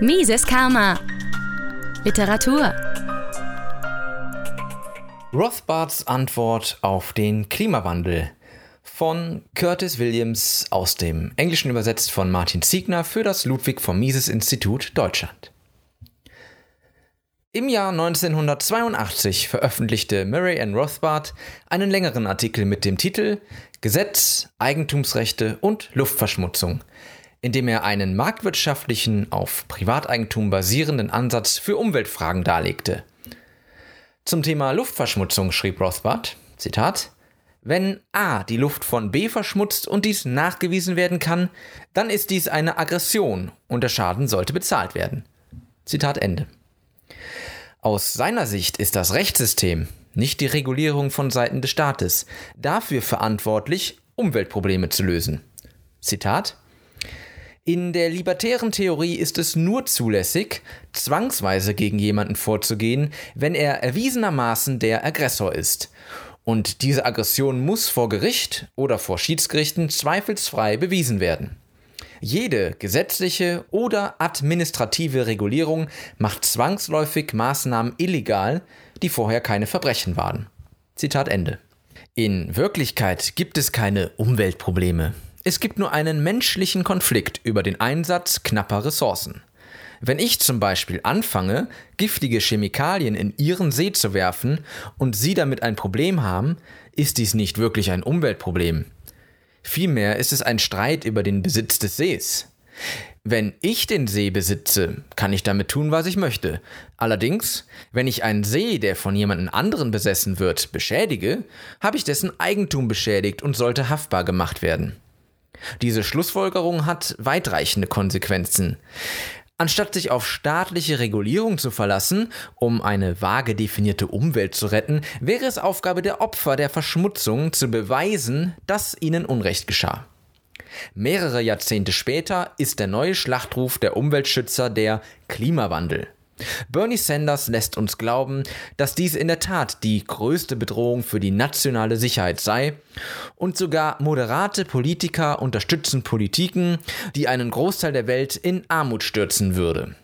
Mises Karma. Literatur. Rothbards Antwort auf den Klimawandel von Curtis Williams aus dem Englischen übersetzt von Martin Ziegner für das Ludwig von Mises Institut Deutschland. Im Jahr 1982 veröffentlichte Murray N. Rothbard einen längeren Artikel mit dem Titel Gesetz, Eigentumsrechte und Luftverschmutzung, in dem er einen marktwirtschaftlichen, auf Privateigentum basierenden Ansatz für Umweltfragen darlegte. Zum Thema Luftverschmutzung schrieb Rothbard, Zitat, wenn A die Luft von B verschmutzt und dies nachgewiesen werden kann, dann ist dies eine Aggression und der Schaden sollte bezahlt werden. Zitat Ende. Aus seiner Sicht ist das Rechtssystem, nicht die Regulierung von Seiten des Staates, dafür verantwortlich, Umweltprobleme zu lösen. Zitat in der libertären Theorie ist es nur zulässig, zwangsweise gegen jemanden vorzugehen, wenn er erwiesenermaßen der Aggressor ist. Und diese Aggression muss vor Gericht oder vor Schiedsgerichten zweifelsfrei bewiesen werden. Jede gesetzliche oder administrative Regulierung macht zwangsläufig Maßnahmen illegal, die vorher keine Verbrechen waren. Zitat Ende. In Wirklichkeit gibt es keine Umweltprobleme. Es gibt nur einen menschlichen Konflikt über den Einsatz knapper Ressourcen. Wenn ich zum Beispiel anfange, giftige Chemikalien in Ihren See zu werfen und Sie damit ein Problem haben, ist dies nicht wirklich ein Umweltproblem. Vielmehr ist es ein Streit über den Besitz des Sees. Wenn ich den See besitze, kann ich damit tun, was ich möchte. Allerdings, wenn ich einen See, der von jemand anderen besessen wird, beschädige, habe ich dessen Eigentum beschädigt und sollte haftbar gemacht werden. Diese Schlussfolgerung hat weitreichende Konsequenzen. Anstatt sich auf staatliche Regulierung zu verlassen, um eine vage definierte Umwelt zu retten, wäre es Aufgabe der Opfer der Verschmutzung zu beweisen, dass ihnen Unrecht geschah. Mehrere Jahrzehnte später ist der neue Schlachtruf der Umweltschützer der Klimawandel. Bernie Sanders lässt uns glauben, dass dies in der Tat die größte Bedrohung für die nationale Sicherheit sei, und sogar moderate Politiker unterstützen Politiken, die einen Großteil der Welt in Armut stürzen würde.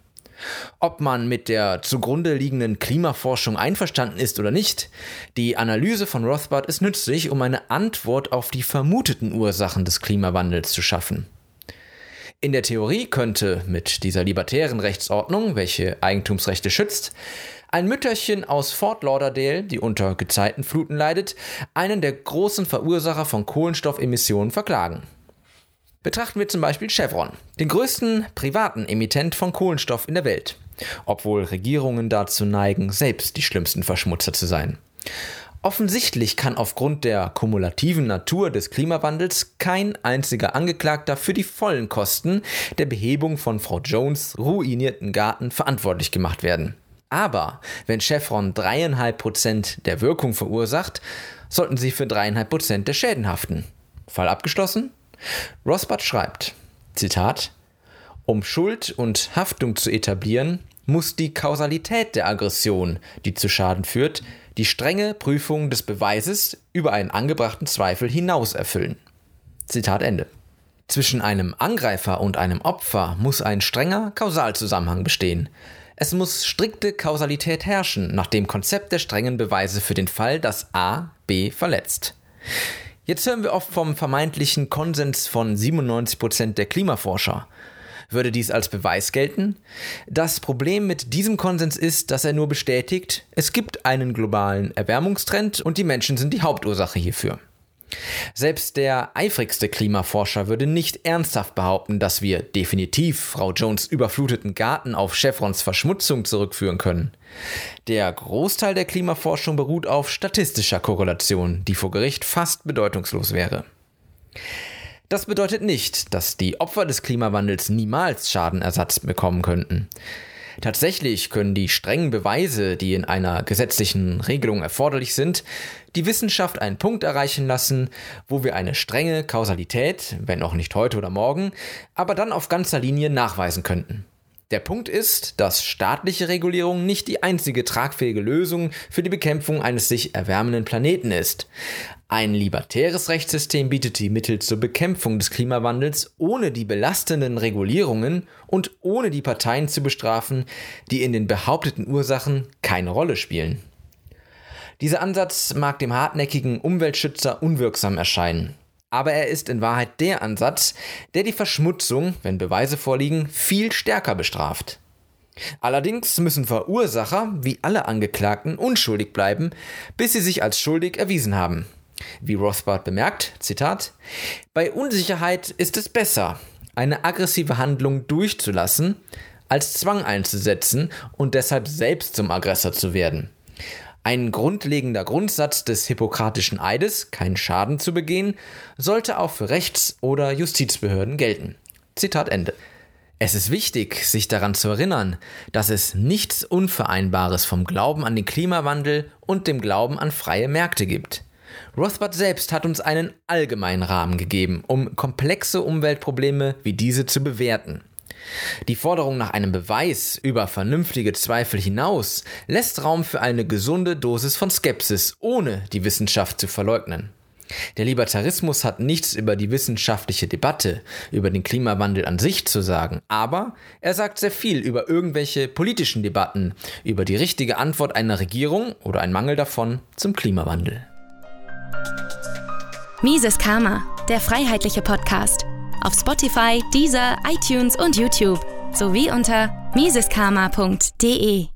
Ob man mit der zugrunde liegenden Klimaforschung einverstanden ist oder nicht, die Analyse von Rothbard ist nützlich, um eine Antwort auf die vermuteten Ursachen des Klimawandels zu schaffen. In der Theorie könnte mit dieser libertären Rechtsordnung, welche Eigentumsrechte schützt, ein Mütterchen aus Fort Lauderdale, die unter Gezeitenfluten leidet, einen der großen Verursacher von Kohlenstoffemissionen verklagen. Betrachten wir zum Beispiel Chevron, den größten privaten Emittent von Kohlenstoff in der Welt, obwohl Regierungen dazu neigen, selbst die schlimmsten Verschmutzer zu sein. Offensichtlich kann aufgrund der kumulativen Natur des Klimawandels kein einziger Angeklagter für die vollen Kosten der Behebung von Frau Jones ruinierten Garten verantwortlich gemacht werden. Aber wenn Chevron dreieinhalb Prozent der Wirkung verursacht, sollten sie für dreieinhalb Prozent der Schäden haften. Fall abgeschlossen? Rosbach schreibt, Zitat, um Schuld und Haftung zu etablieren, muss die Kausalität der Aggression, die zu Schaden führt, die strenge Prüfung des Beweises über einen angebrachten Zweifel hinaus erfüllen. Zitat Ende. Zwischen einem Angreifer und einem Opfer muss ein strenger Kausalzusammenhang bestehen. Es muss strikte Kausalität herrschen, nach dem Konzept der strengen Beweise für den Fall, dass A B verletzt. Jetzt hören wir oft vom vermeintlichen Konsens von 97% der Klimaforscher. Würde dies als Beweis gelten? Das Problem mit diesem Konsens ist, dass er nur bestätigt, es gibt einen globalen Erwärmungstrend und die Menschen sind die Hauptursache hierfür. Selbst der eifrigste Klimaforscher würde nicht ernsthaft behaupten, dass wir definitiv Frau Jones überfluteten Garten auf Chevrons Verschmutzung zurückführen können. Der Großteil der Klimaforschung beruht auf statistischer Korrelation, die vor Gericht fast bedeutungslos wäre. Das bedeutet nicht, dass die Opfer des Klimawandels niemals Schadenersatz bekommen könnten. Tatsächlich können die strengen Beweise, die in einer gesetzlichen Regelung erforderlich sind, die Wissenschaft einen Punkt erreichen lassen, wo wir eine strenge Kausalität, wenn auch nicht heute oder morgen, aber dann auf ganzer Linie nachweisen könnten. Der Punkt ist, dass staatliche Regulierung nicht die einzige tragfähige Lösung für die Bekämpfung eines sich erwärmenden Planeten ist. Ein libertäres Rechtssystem bietet die Mittel zur Bekämpfung des Klimawandels ohne die belastenden Regulierungen und ohne die Parteien zu bestrafen, die in den behaupteten Ursachen keine Rolle spielen. Dieser Ansatz mag dem hartnäckigen Umweltschützer unwirksam erscheinen. Aber er ist in Wahrheit der Ansatz, der die Verschmutzung, wenn Beweise vorliegen, viel stärker bestraft. Allerdings müssen Verursacher, wie alle Angeklagten, unschuldig bleiben, bis sie sich als schuldig erwiesen haben. Wie Rothbard bemerkt, Zitat, bei Unsicherheit ist es besser, eine aggressive Handlung durchzulassen, als Zwang einzusetzen und deshalb selbst zum Aggressor zu werden. Ein grundlegender Grundsatz des Hippokratischen Eides, keinen Schaden zu begehen, sollte auch für Rechts- oder Justizbehörden gelten. Zitat Ende. Es ist wichtig, sich daran zu erinnern, dass es nichts Unvereinbares vom Glauben an den Klimawandel und dem Glauben an freie Märkte gibt. Rothbard selbst hat uns einen allgemeinen Rahmen gegeben, um komplexe Umweltprobleme wie diese zu bewerten. Die Forderung nach einem Beweis über vernünftige Zweifel hinaus lässt Raum für eine gesunde Dosis von Skepsis, ohne die Wissenschaft zu verleugnen. Der Libertarismus hat nichts über die wissenschaftliche Debatte, über den Klimawandel an sich zu sagen, aber er sagt sehr viel über irgendwelche politischen Debatten, über die richtige Antwort einer Regierung oder ein Mangel davon zum Klimawandel. Mises Karma, der freiheitliche Podcast auf Spotify, Deezer, iTunes und YouTube sowie unter miseskarma.de.